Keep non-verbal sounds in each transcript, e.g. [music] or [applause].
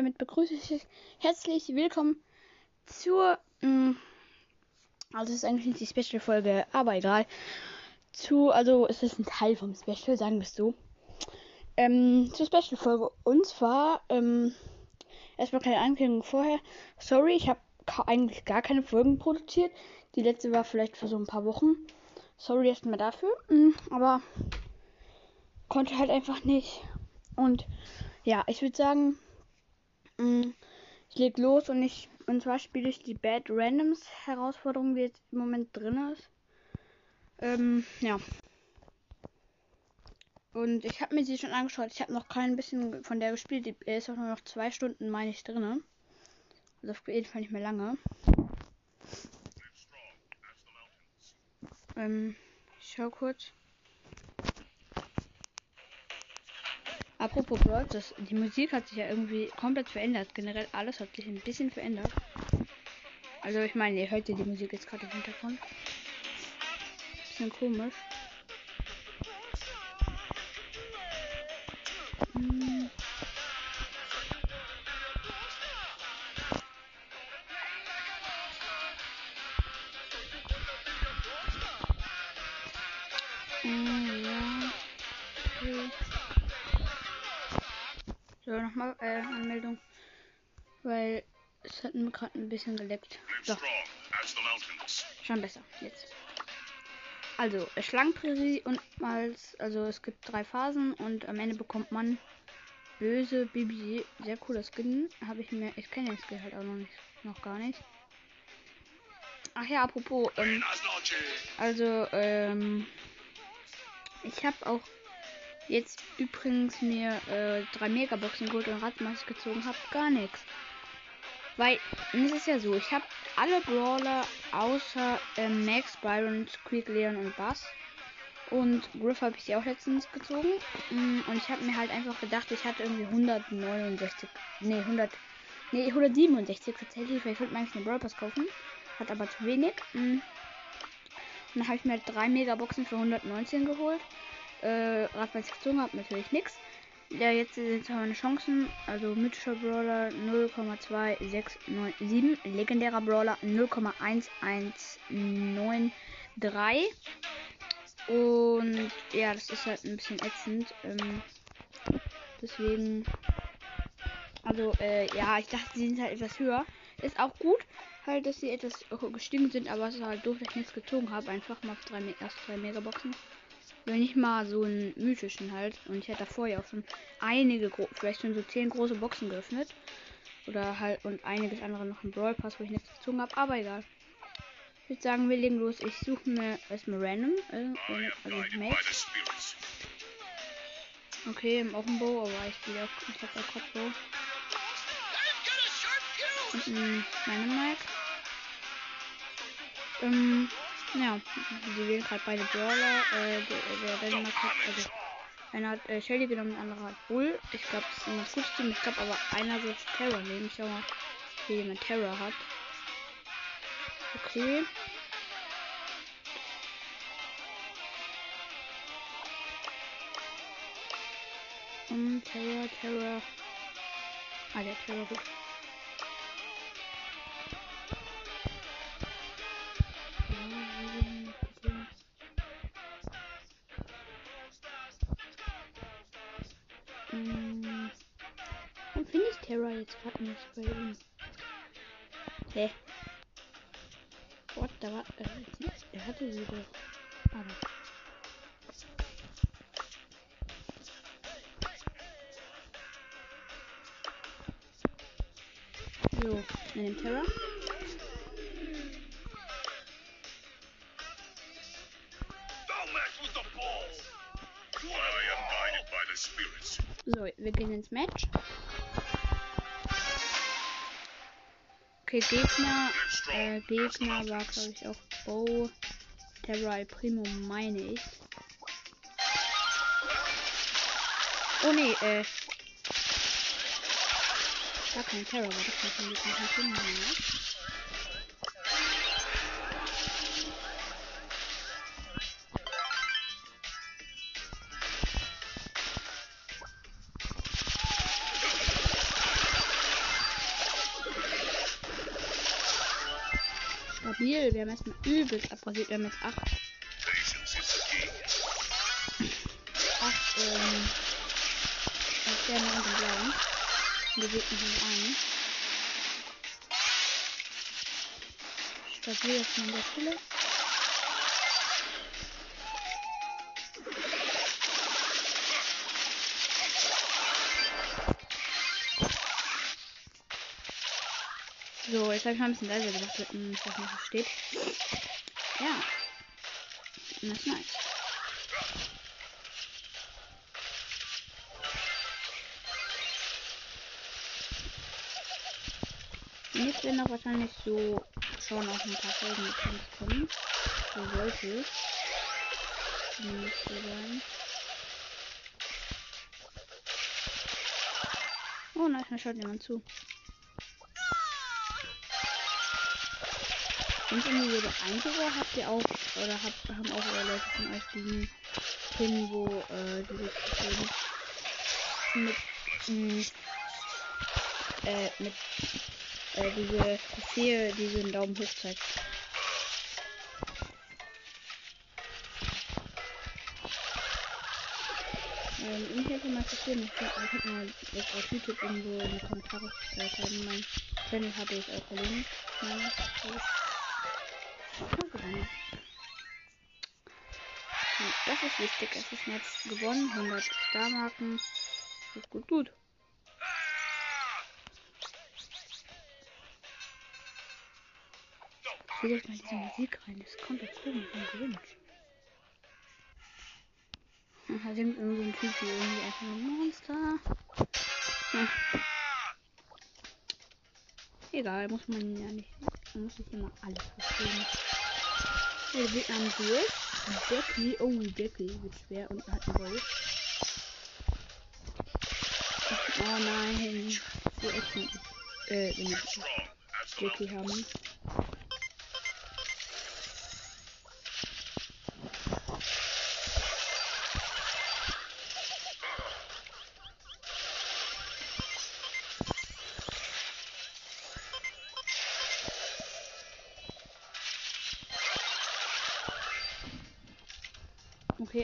Damit begrüße ich euch herzlich willkommen zur, mh, also es ist eigentlich nicht die Special-Folge, aber egal, zu, also es ist ein Teil vom Special, sagen wir es so, ähm, zur Special-Folge. Und zwar, ähm, erstmal keine Ankündigung vorher, sorry, ich habe eigentlich gar keine Folgen produziert, die letzte war vielleicht vor so ein paar Wochen, sorry erstmal dafür, mh, aber konnte halt einfach nicht. Und ja, ich würde sagen, Mm, ich leg los und ich und zwar spiele ich die Bad Randoms Herausforderung, die jetzt im Moment drin ist. Ähm, ja. Und ich habe mir sie schon angeschaut. Ich habe noch kein bisschen von der gespielt. Die ist auch nur noch zwei Stunden, meine ich, drin. Also auf jeden Fall nicht mehr lange. Ähm, ich schau kurz. Apropos das, die Musik hat sich ja irgendwie komplett verändert. Generell alles hat sich ein bisschen verändert. Also ich meine, ihr hört ja die Musik jetzt gerade im Hintergrund. Bisschen komisch. Bisschen geleckt. So. Schon besser. Jetzt. Also, Schlangenprärie und mal, also es gibt drei Phasen und am Ende bekommt man böse Bibi. Sehr cooler Skin. Habe ich mir. Ich kenne den Skin halt auch noch nicht. Noch gar nicht. Ach ja, apropos. Ähm, also, ähm, ich habe auch jetzt übrigens mir äh, drei Megaboxen geholt und Radmaß gezogen habe, gar nichts. Weil, es ist ja so, ich habe alle Brawler außer äh, Max, Byron, Squeak, Leon und Bass. Und Griff habe ich sie auch letztens gezogen. Mm, und ich habe mir halt einfach gedacht, ich hatte irgendwie 169, nee, 100, nee, 167 tatsächlich, weil ich wollte mir eigentlich eine Brawl Pass kaufen. Hat aber zu wenig. Mm. Und dann habe ich mir halt drei Megaboxen für 119 geholt äh, ich gezogen habe, natürlich nichts. Ja, jetzt sind meine Chancen. Also mythischer Brawler 0,2697, legendärer Brawler 0,1193. Und ja, das ist halt ein bisschen ätzend. Ähm, deswegen. Also, äh, ja, ich dachte, sie sind halt etwas höher. Ist auch gut, halt, dass sie etwas gestiegen sind, aber es ist halt doof, dass ich nichts gezogen habe. Einfach mal auf drei, erst drei Megaboxen. Wenn nicht mal so einen mythischen halt. Und ich hätte davor ja auch schon einige, vielleicht schon so zehn große Boxen geöffnet. Oder halt und einiges andere noch im Brawl Pass, wo ich nichts gezogen habe. Aber egal. Ich würde sagen, wir legen los. Ich suche mir erstmal random. Äh, also Max. Okay, im Offenbow, aber ich spiele auch. Ich habe auch Kopfbow. Und ein Dynamite. Ähm, ja, sie wählen gerade beide Brawler. Äh, der, der Dänemark hat, also einer hat äh, Shelly genommen, der andere hat Bull. Ich glaube, es ist ein gutes Team. Ich glaube aber einer wird Terror nehmen. Ich schau mal, wie jemand Terror hat. Okay. Und Terror, Terror. Ah, der Terror gut. Terra jetzt gerade nicht bei ihm. Hä? What? Da war. Äh, er hatte sie doch. Aber. So, in dem Terra. So, wir gehen ins Match. Okay, Gegner, äh, Gegner war glaube ich auch Bo, Terra Primo, meine ich. Oh ne, äh. Gar kein Terror, war das nicht ein bisschen Wir haben erstmal übelst abrasiert. Wir haben jetzt 8. 8 ähm. Sterne und den blauen. Wir bewegen ihn ein. Stabil jetzt an der Stelle. So, jetzt habe ich mal ein bisschen leiser gemacht, damit man das nicht versteht. Ja. Das ist nice. Und jetzt werden auch wahrscheinlich so schon auf ein paar Folgen mit kommen. So sollte es. Nicht so sein. Oh nein, schaut jemand zu. Sind irgendwie jede einzige habt ihr auch oder habt, haben auch eure Leute von euch diesen Pin, wo äh, diese mit mh, äh, mit äh, diese Trophäe, die Daumen hoch zeigt. Ähm, ich hätte mal verstehen, ich könnte mal jetzt auf YouTube irgendwo in die Kommentare schreiben. Mein Channel habe ich auch verlinkt. Das ist wichtig. Es ist jetzt gewonnen. 100 Star-Marken. Gut, gut, gut. Ich will jetzt mal diese Musik rein. Das kommt jetzt komisch und gewinnt. Da singt irgend so ein Typ hier irgendwie einfach ein Monster. Ja. Egal, muss man ja nicht. Muss nicht immer alles verstehen. Der wird am durch. Becky. Oh, Becky wird schwer und hat einen Wolf. Oh nein. So ätzend. Äh, wenn wir Becky haben.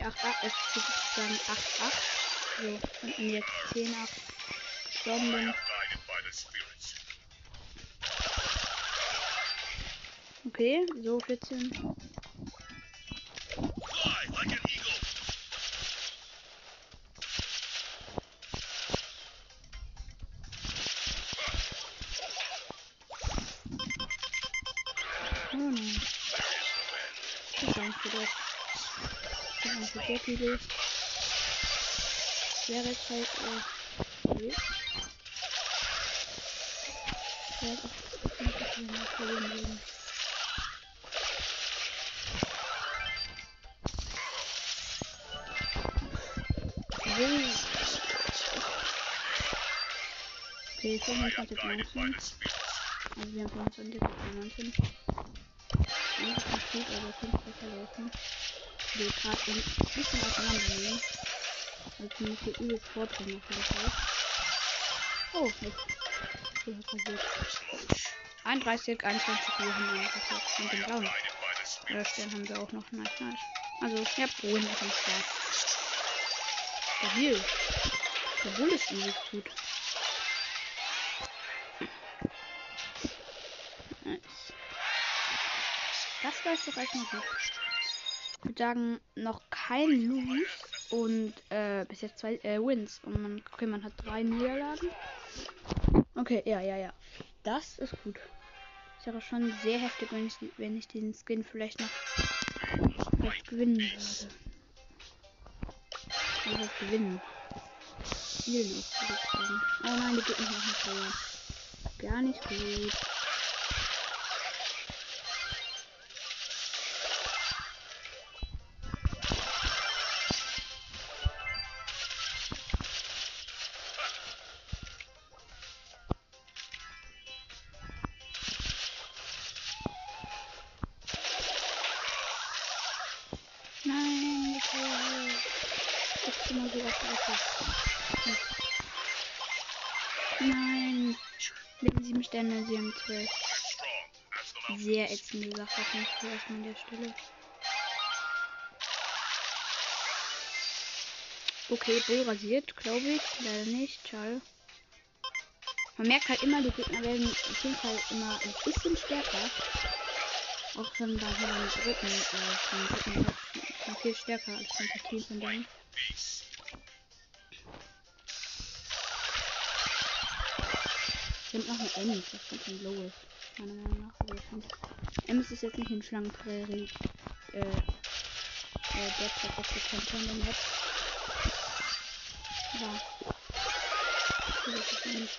8, 8, es ist dann 8, 8. So, und jetzt 10, 8 gestorben bin. Okay, so 14. und es halt äh, okay. Ja, das ist nicht mehr verlieren würden. Okay, 25 19. Also wir haben 25 19. Eigentlich nicht gut, aber 5 besser laufen wir gerade ein bisschen auseinandernehmen. Weil ich mich hier übelst vordringen auf jeden Fall. Oh, nicht. Ist passiert? 31, 21 wir haben einen passiert. Und den blauen. Oder Stern haben wir auch noch. Nice, nice. Also, ja, Polen ist am Start. Stabil. Der Bull ist übelst gut. Nice. Das war doch erstmal gut würde sagen, noch kein Lose und äh, bis jetzt zwei äh, Wins. Und man, okay, man hat drei Niederlagen. Okay, ja, ja, ja. Das ist gut. Ist aber schon sehr heftig, wenn ich, wenn ich diesen Skin vielleicht noch vielleicht gewinnen würde. Also gewinnen. Viel noch, würde ich. Oh nein, die geht nicht. Gar nicht gut. Sterne, sie haben 12. sehr ätzende Sache jeden Fall erstmal an der Stelle. Okay, Bull rasiert, glaube ich. Leider nicht. Schade. Man merkt halt immer, die Gegner werden auf jeden Fall immer ein bisschen stärker. Auch schon bei den dritten, äh, von dritten halt viel stärker als von Team von denen. Sind noch eine M, das ganz schön low ist. Meiner Meinung nach. Also M ist jetzt nicht in Schlangenprärie, äh, äh, Platz auf der Kante in der Map. Ja. Das ist nicht.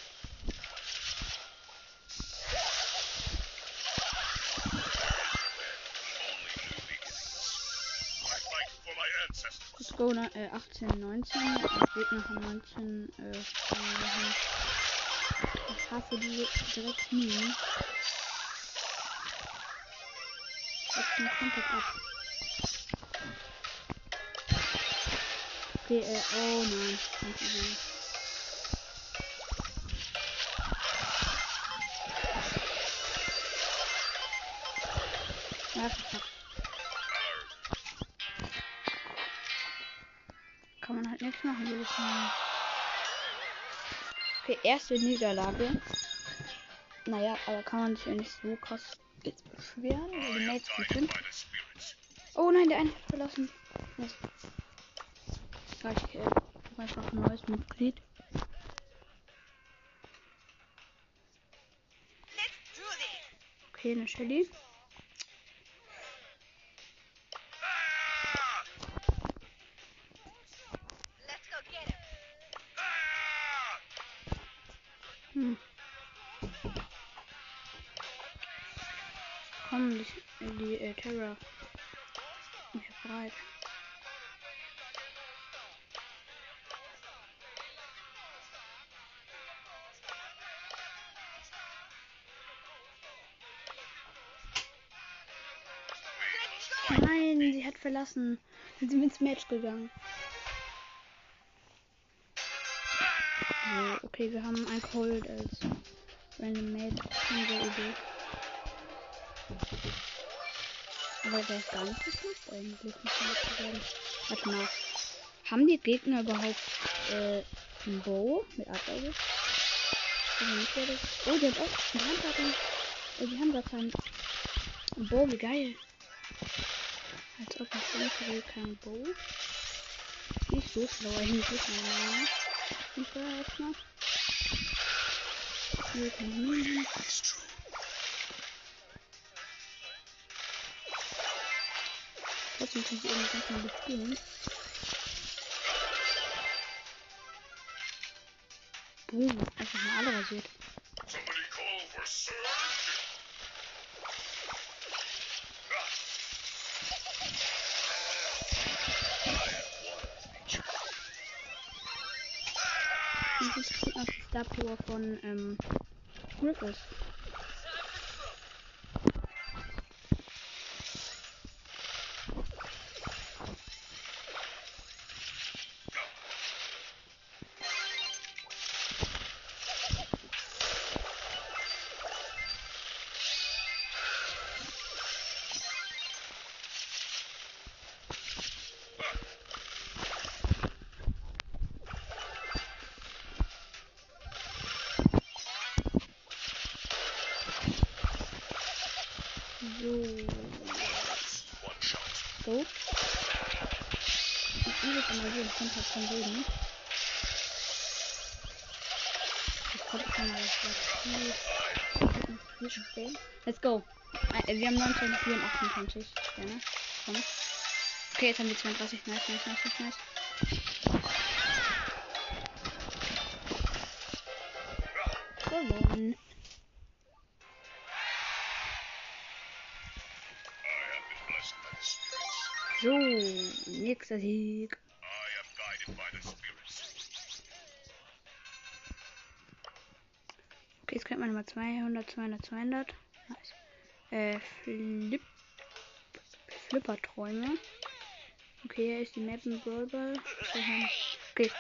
Let's go, äh, 18, 19. Gegner von 19, äh, ich hasse die direkt nie. Jetzt den komplett ab. Okay, äh, oh nein. Ganz easy. Erste Niederlage. Naja, aber kann man sich ja nicht so krass jetzt beschweren, die Mates gut sind. Oh nein, der eine hat verlassen. Ich äh, einfach ein neues Mitglied. Okay, eine Shelly. Hat verlassen. Dann sind wir ins Match gegangen. So, okay, wir haben ein Cold als Random Mate. Aber der ist gar nicht so schlecht eigentlich. Warte mal. Haben die Gegner überhaupt äh, ein Bow mit Abwehr? Oh, die hat auch einen Handwaffen. Oh, die haben gar keinen Bow, wie geil. Ob ich denke, kein Bow. Nicht so schlau eigentlich, nach. Ich war erstmal. Hier kann hin. Trotzdem kann ich eben ganz mal bespielen. Boom, einfach mal alle rasiert. Das ist die Star Power von ähm, Griffiths. Schon reden. Ich ich kann mal das hier stehen. Let's go. Äh, wir haben 29, wir haben 28. Ja, ne? Komm. Okay, jetzt haben wir 32. Nice, nice, nice, nice. Gewonnen. So, nächster Sieg. Okay, jetzt könnte man mal 200, 200, 200. Nice. Äh, Flip. Flipperträume. Okay, hier ist die Map im Brawlball. Okay.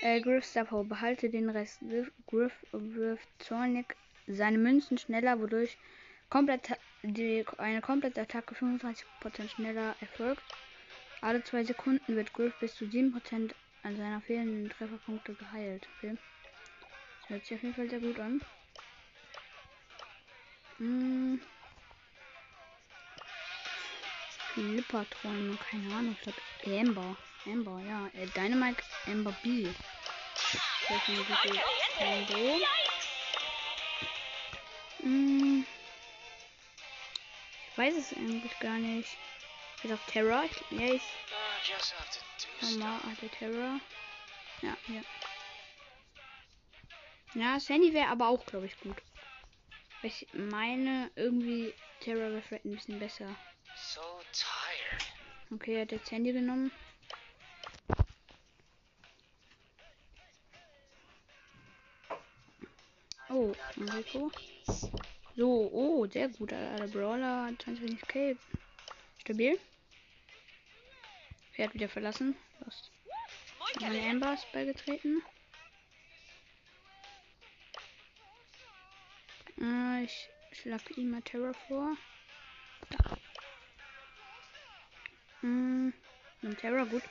Äh, Griff Stapo, behalte den Rest. Griff wirft Zornig seine Münzen schneller, wodurch komplett die eine komplette Attacke 25% schneller erfolgt. Alle zwei Sekunden wird Griff bis zu 7% an seiner fehlenden Trefferpunkte geheilt. Okay. Das hört sich auf jeden Fall sehr gut an. Hm. Keine Ahnung, ich glaube Amber. Amber, ja. Äh, Dynamite Amber B. Ist eine gute Combo. Hm. Ich weiß es eigentlich gar nicht. Ich auch Terror. Ja, ich. Nochmal, hatte Terror. Ja, ja. Ja, Sandy wäre aber auch, glaube ich, gut. Ich meine, irgendwie Terror wäre vielleicht ein bisschen besser. Okay, er hat jetzt Handy genommen. Oh, Enrico. So, oh, sehr gut. Der Brawler 20 K. Stabil. Pferd wieder verlassen. Lost. Meine Amber ist beigetreten. Äh, ich schlage ihm mal Terror vor. Da. Hm, Terror, gut.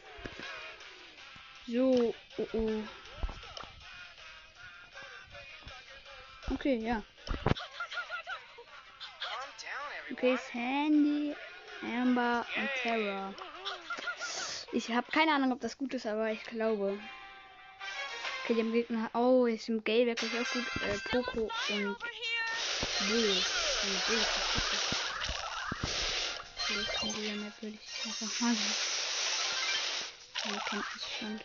So, oh oh. Okay, ja. Okay, Sandy, Amber und Terror. Ich habe keine Ahnung, ob das gut ist, aber ich glaube. Okay, dem Gegner. Oh, ist im Gale wirklich auch gut. Äh, Poco und Bull. Und Bull ist in dieser Map würde ich einfach mal so. Man kennt es schon.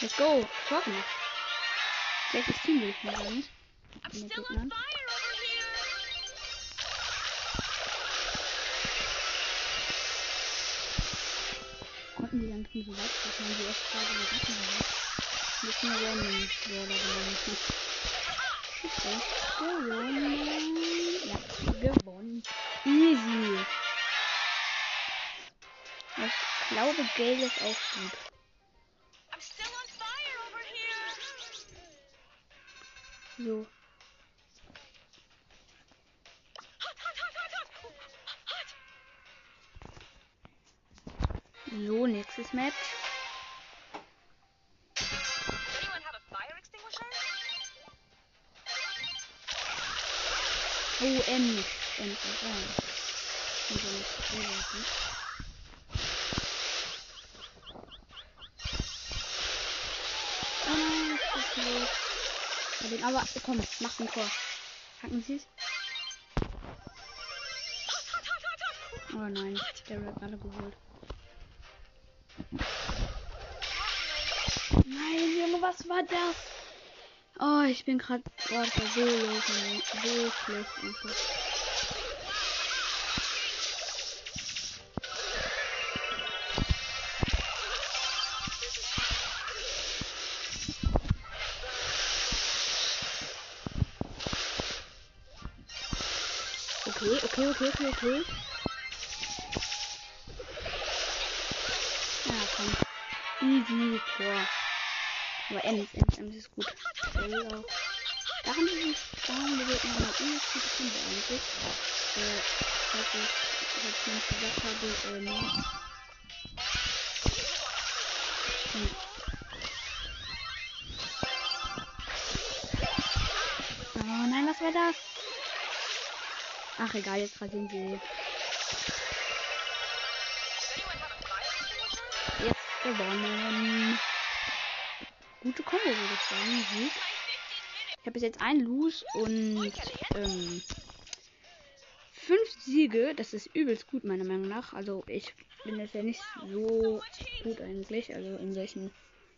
Let's go. Gemacht. Welches Team will ich mal sagen? Mit Gegnern. Konnten die dann so weit, dass man die erst gerade überraschen hat. Müssen wir random Brawler genommen. Ja, gewonnen. Easy. Ich glaube, Gale ist auch gut. Den, aber komm, mach ein Tor. Hacken Sie es? Oh nein, der wird gerade geholt. Nein, Junge, was war das? Oh, ich bin gerade. Oh, das war so so schlecht einfach. Okay, okay, okay. Ja, komm. Easy Tor. Aber Ems, Ems, Ems ist gut. Da haben wir da haben wir noch eine übelst gute Kunde eigentlich. Äh, falls ich, falls ich nicht gesagt habe, ähm. Hm. Oh nein, was war das? Ach egal, jetzt rasieren sie. Jetzt gewonnen. Gute Kombo würde ich sagen. Ich habe bis jetzt ein Lose und ähm, fünf Siege. Das ist übelst gut meiner Meinung nach. Also ich bin jetzt ja nicht so gut eigentlich. Also in solchen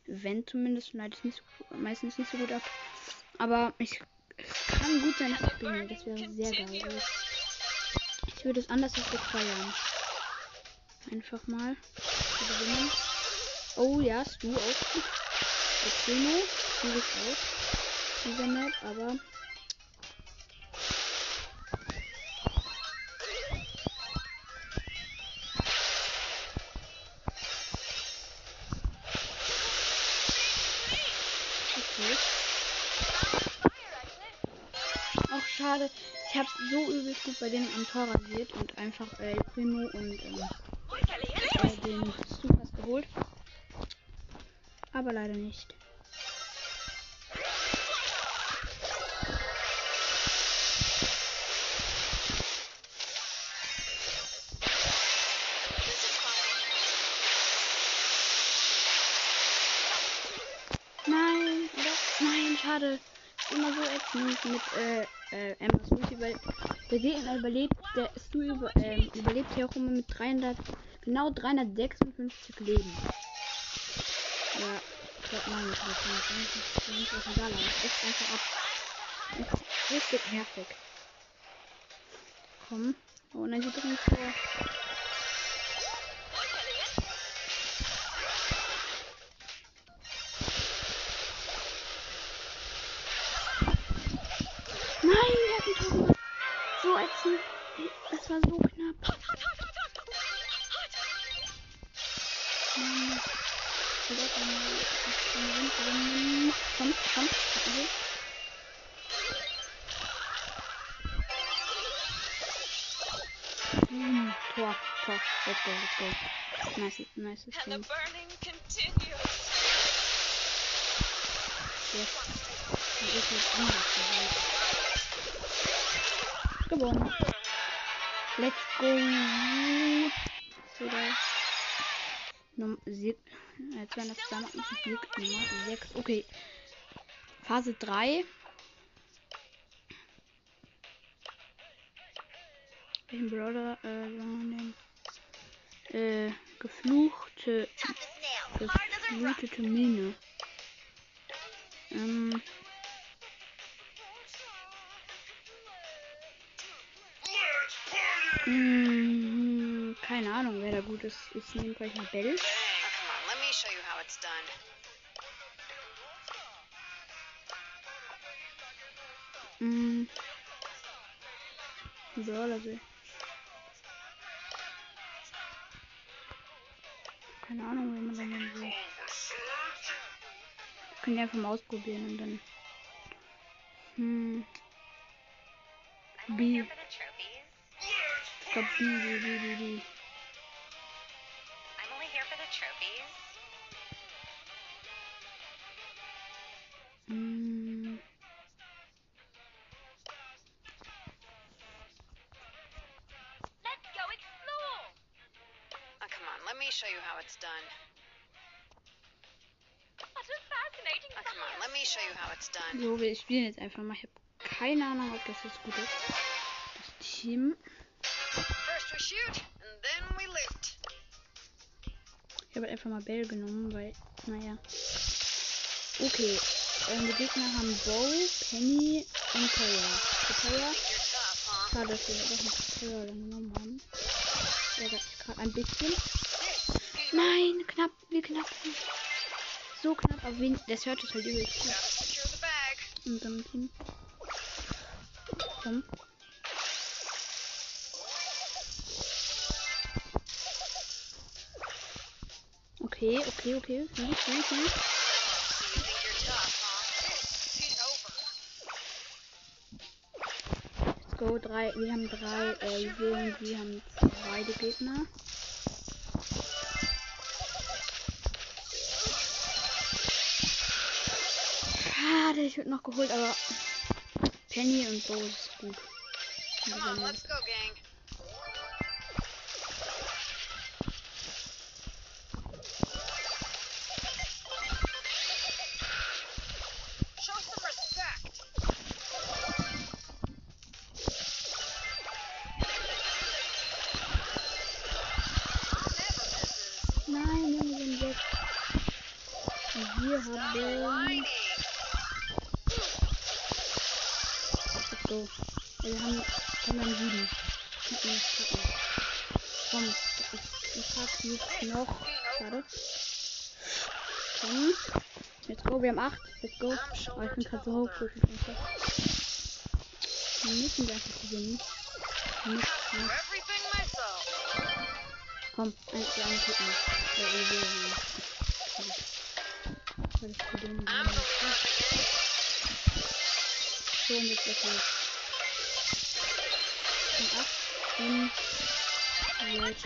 Event zumindest schneide ich nicht so, meistens nicht so gut ab. Aber ich kann gut sein, dass ich bin. Das wäre sehr geil. Ich würde es anders feiern. Einfach mal. Oh ja, du auch Primo, du bist auch. Dieser Map, aber übelst gut bei denen am Tor und einfach äh, Primo und ähm, äh, den Stukas geholt. Aber leider nicht. Nein, oder? Nein, schade. Immer so ätzend mit äh, äh, Emmas Ulti, weil der Gegner überlebt, der Stu über, ähm, überlebt ja auch immer mit 300, genau 356 Leben. Ja, ich glaube, nein, ich weiß nicht. Das ist egal, aber es ist einfach ab. Richtig nervig. Komm. Oh, nein, sie bringen vor. Tor, Tor. Let's go, let's go. Nice, nice And the thing. burning continues. Yes. Und ich anders gewählt. Gewonnen. Let's go. So, da. Num Sieg. Äh, 282 Sieg Nummer 6. Okay. Phase 3. Welchen Brawler, äh, wir nehmen? Äh, gefluchte, geflutete Mine. Ähm, mm, keine Ahnung, wer da gut ist. Ich nehme vielleicht mal Bell. Oh, come on, Keine Ahnung, wen man da nehmen will. Wir können ja einfach mal ausprobieren und dann. Hm. B. Ich glaub B, B, B, B, B. So, wir spielen jetzt einfach mal. Ich habe keine Ahnung, ob das jetzt gut ist. Das Team. First we shoot, and then we loot. Ich habe einfach mal Bell genommen, weil, naja. Okay. Ähm, die Gegner haben Bow, Penny und tough, huh? Schade, dass wir doch noch Terra dann genommen haben. Ärgert mich gerade ein bisschen. Nein, knapp, wie knapp. So knapp, aber wen, das hört es halt übelst gut. In unserem Team. Komm. Okay, okay, okay. This is over. Let's go. Drei, wir haben drei äh, Juwelen, die haben zwei Gegner. Ich würde noch geholt, aber Penny und Bo ist gut. Come on, let's go, gang. 8, let's go. Oh, ich bin gerade so hoch. Wir müssen das nicht gewinnen. Nicht, ne? Komm, eins, zwei, eins, Hit. Ja, wir will ja nicht. Ich gewinnen. So, und jetzt das los. Und 8, 5, 6,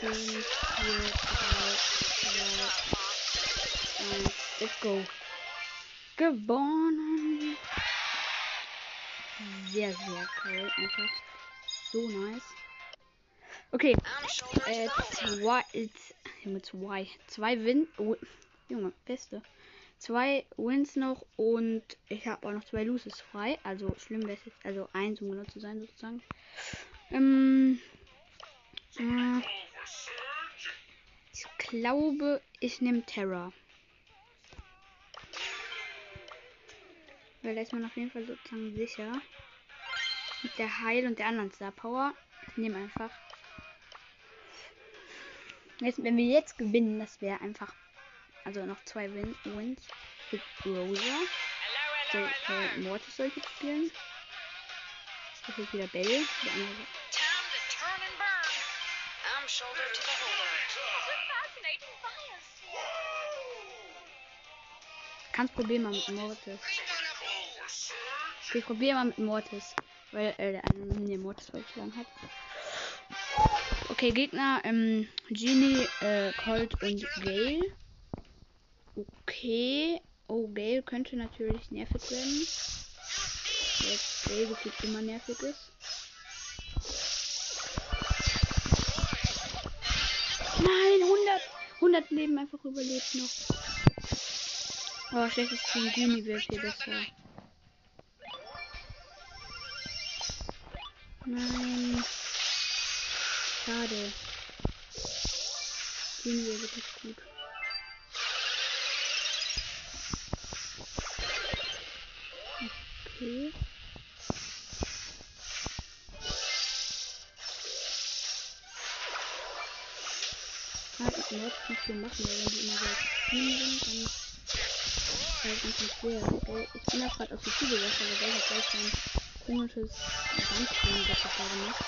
5, 4, 3, 2, 1, let's go. Gewonnen. Sehr, sehr geil. Einfach so nice. Okay. Äh, zwei, Junge, zwei. Zwei Win. Oh, Junge, beste. Zwei Wins noch und ich habe auch noch zwei Loses frei. Also schlimm es jetzt, also eins um genau zu sein sozusagen. Ähm, äh, ich glaube, ich nehme Terra. Weil da ist man auf jeden Fall sozusagen sicher. Mit der Heil und der anderen Star Power. Ich nehme einfach. Jetzt, wenn wir jetzt gewinnen, das wäre einfach. Also noch zwei Win Wins. Mit Rosa. So, äh, Mortis sollte ich spielen. Das ist wieder Bell. Die andere. Kannst probieren mal mit Mortis. Ich probiere mal mit Mortis. Weil äh, der eine den Mortis vorgeschlagen hat. Okay, Gegner, ähm, Genie, äh, Colt und Gale. Okay. Oh, Gale könnte natürlich nervig werden. Jetzt Gale gefühlt immer nervig ist. Nein, 100, 100 Leben einfach überlebt noch. Oh, schlechtes Team Genie wird hier besser. Nein. Schade. Gehen wir wirklich gut. Okay. Ich muss nicht viel machen, weil wenn die immer so aktiv sind, dann halt ein bisschen schwer. Ich bin auch gerade auf die aber der hat gleich sein komisches Bandspielen, das ich da gemacht.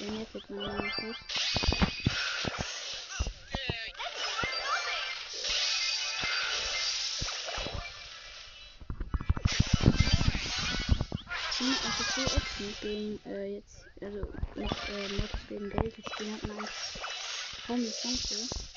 Der nervt meiner Meinung nach. Das ist so ätzend gegen, äh, jetzt, also, mit, äh, Mortis gegen Geld, das Ding hat man kaum eine Chance.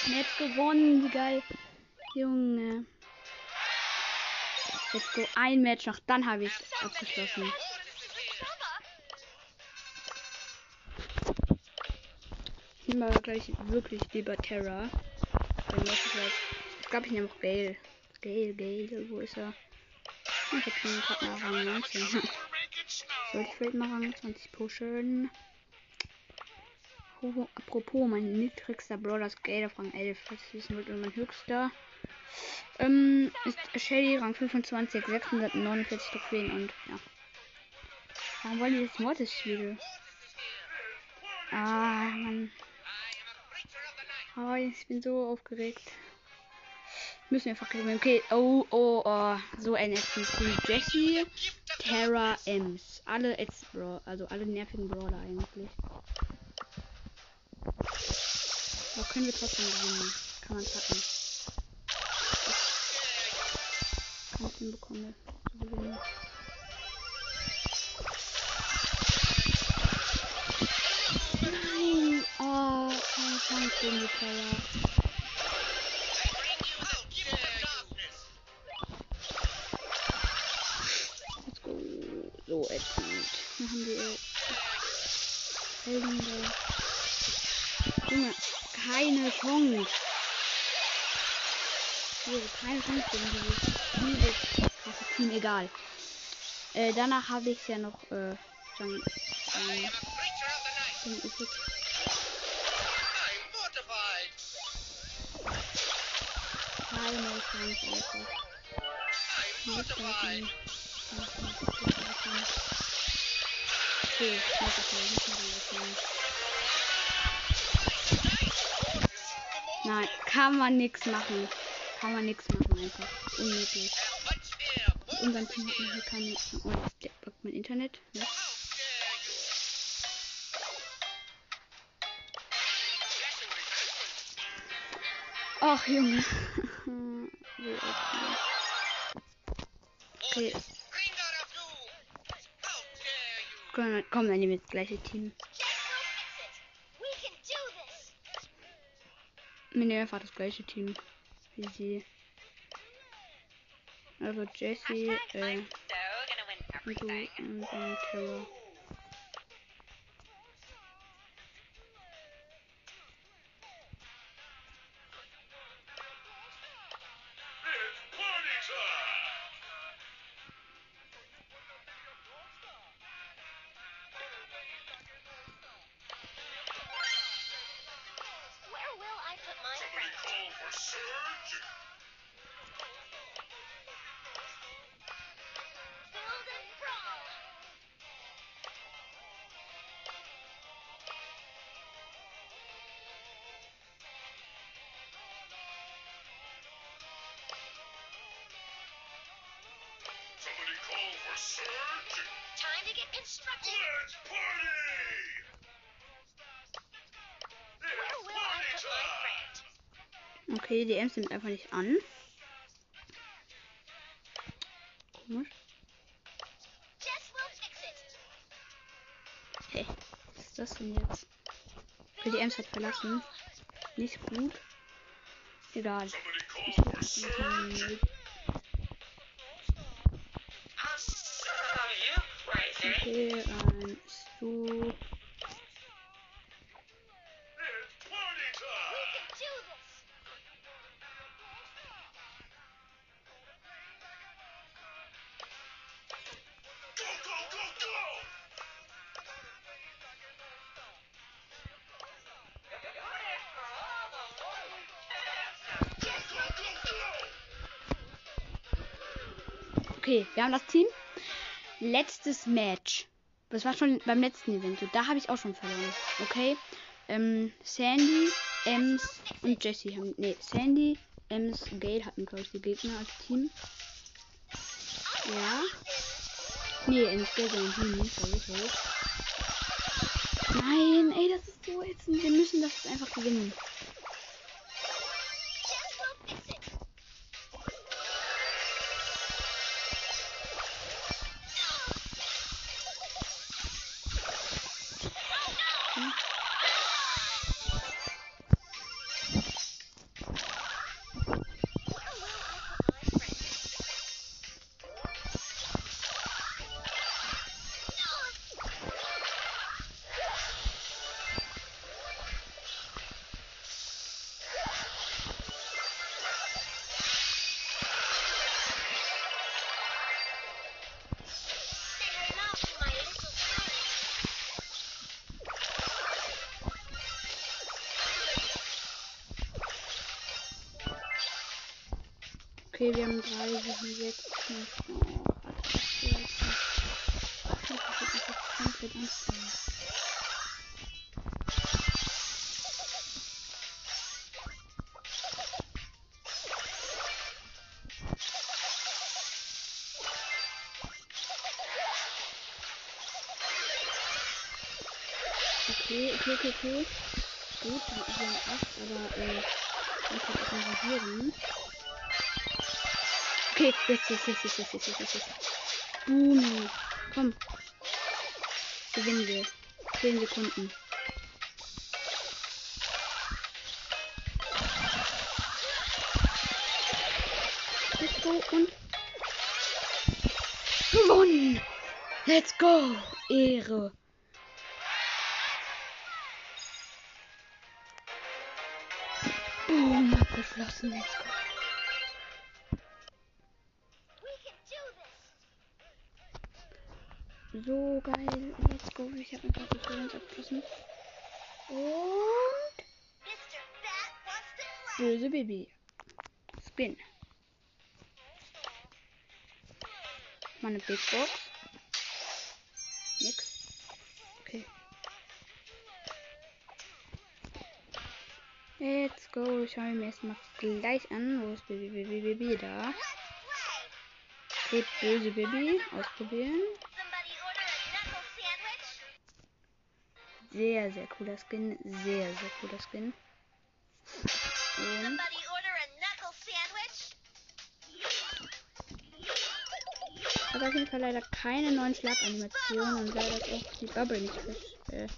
Das Match gewonnen, wie geil. Junge. Let's go. Ein Match noch, dann habe ich es abgeschlossen. Ich nehme gleich wirklich lieber Terra. Ich glaube, ich nehme auch Gale. Gale, Gale, wo ist er? Ich habe ihn gerade mal Rang 19. [laughs] Sollte ich vielleicht mal Rang 20 pushen? Oh, apropos, mein niedrigster Brawler ist Gale Rang 11. Falls ihr wissen wollt, und mein höchster ähm, ist Shelly Rang 25, 649 Trophäen und ja. Warum wollen die das Mortis spielen? Ah, Mann. Oh, ich bin so aufgeregt. Müssen wir einfach gewinnen. Okay, oh, oh, oh. So ein Team. Jessie, Terra, Ems. Alle Ex Bro also alle nervigen Brawler eigentlich. Aber können wir trotzdem gewinnen. Kann man packen. Kann ich hinbekommen, zu gewinnen. Nein! Oh, keine Chance gegen Chance. Hier, keine Chance gegen dieses, dieses krasse Team. Egal. Äh, danach habe ich ja noch, äh, dann, ähm, dann ist es. Okay, ich muss das mal nicht Nein, kann man nichts machen. Kann man nichts machen einfach. Unmöglich. Mit unserem Team hat hier keine. Oh, jetzt backt mein Internet. Ja. Ach, Junge. [laughs] Okay. Komm, dann nehmen wir das gleiche Team. Wir nehmen einfach das gleiche Team. Wie sie. Also Jesse, äh, und du und dann Terror. Okay, die Ems nimmt einfach nicht an. Komisch. Hey, was ist das denn jetzt? Okay, die Ems hat verlassen. Nicht gut. Egal. Ich. Okay, eins, Okay, wir haben das Team. Letztes Match. Das war schon beim letzten Event. So, da habe ich auch schon verloren. Okay. Ähm, Sandy, Ems und Jesse haben. Nee, Sandy, Ems, Gale hatten, glaube ich, die Gegner als Team. Ja. Nee, Ems, Gale Team nicht. Sorry, sorry. Nein, ey, das ist so ätzend. Wir müssen das jetzt einfach gewinnen. Okay, wir haben 30 und 6. Oh, das wird anstrengend. Okay, okay, okay, okay. Gut, dann haben wir 8, aber äh, ich kann auch rasieren. Okay, jetzt, jetzt, jetzt, jetzt, jetzt, jetzt, jetzt, jetzt, jetzt. Boom. Komm. Gewinnen wir. 10 Sekunden. Let's und. Gewonnen! Let's go! Ehre. Boom, abgeschlossen. Let's go. geil. Let's go. Ich habe ein paar Tutorials abgeschlossen. Und. Böse Baby. Spin. Meine Big Box. Nix. Okay. Let's go. Schauen wir mir erstmal gleich an. Wo ist Baby, Baby, Baby? Da. Okay, böse Baby. Ausprobieren. Sehr, sehr cooler Skin. Sehr, sehr cooler Skin. Und hat auf jeden Fall leider keine neuen Schlaganimationen und leider ist auch die Bubble nicht frisch äh,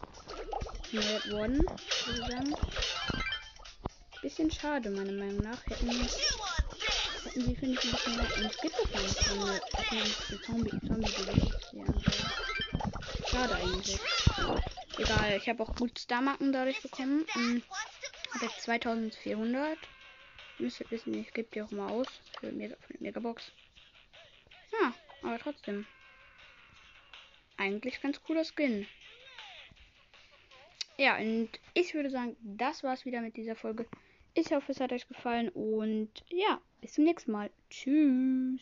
worden, würde ich sagen. Bisschen schade, meiner Meinung nach. Hätten, hätten sie, finde ich, ein bisschen mehr. Und es gibt doch gar nicht so eine, so eine Zombie, Zombie ja, Schade eigentlich. Egal, ich habe auch gut Star-Marken dadurch bekommen. Hm, habe jetzt 2400. Müsst ihr wissen, ich gebe die auch mal aus Mega, für die Megabox. Ja, aber trotzdem. Eigentlich ganz cooler Skin. Ja, und ich würde sagen, das war's wieder mit dieser Folge. Ich hoffe, es hat euch gefallen und ja, bis zum nächsten Mal. Tschüss.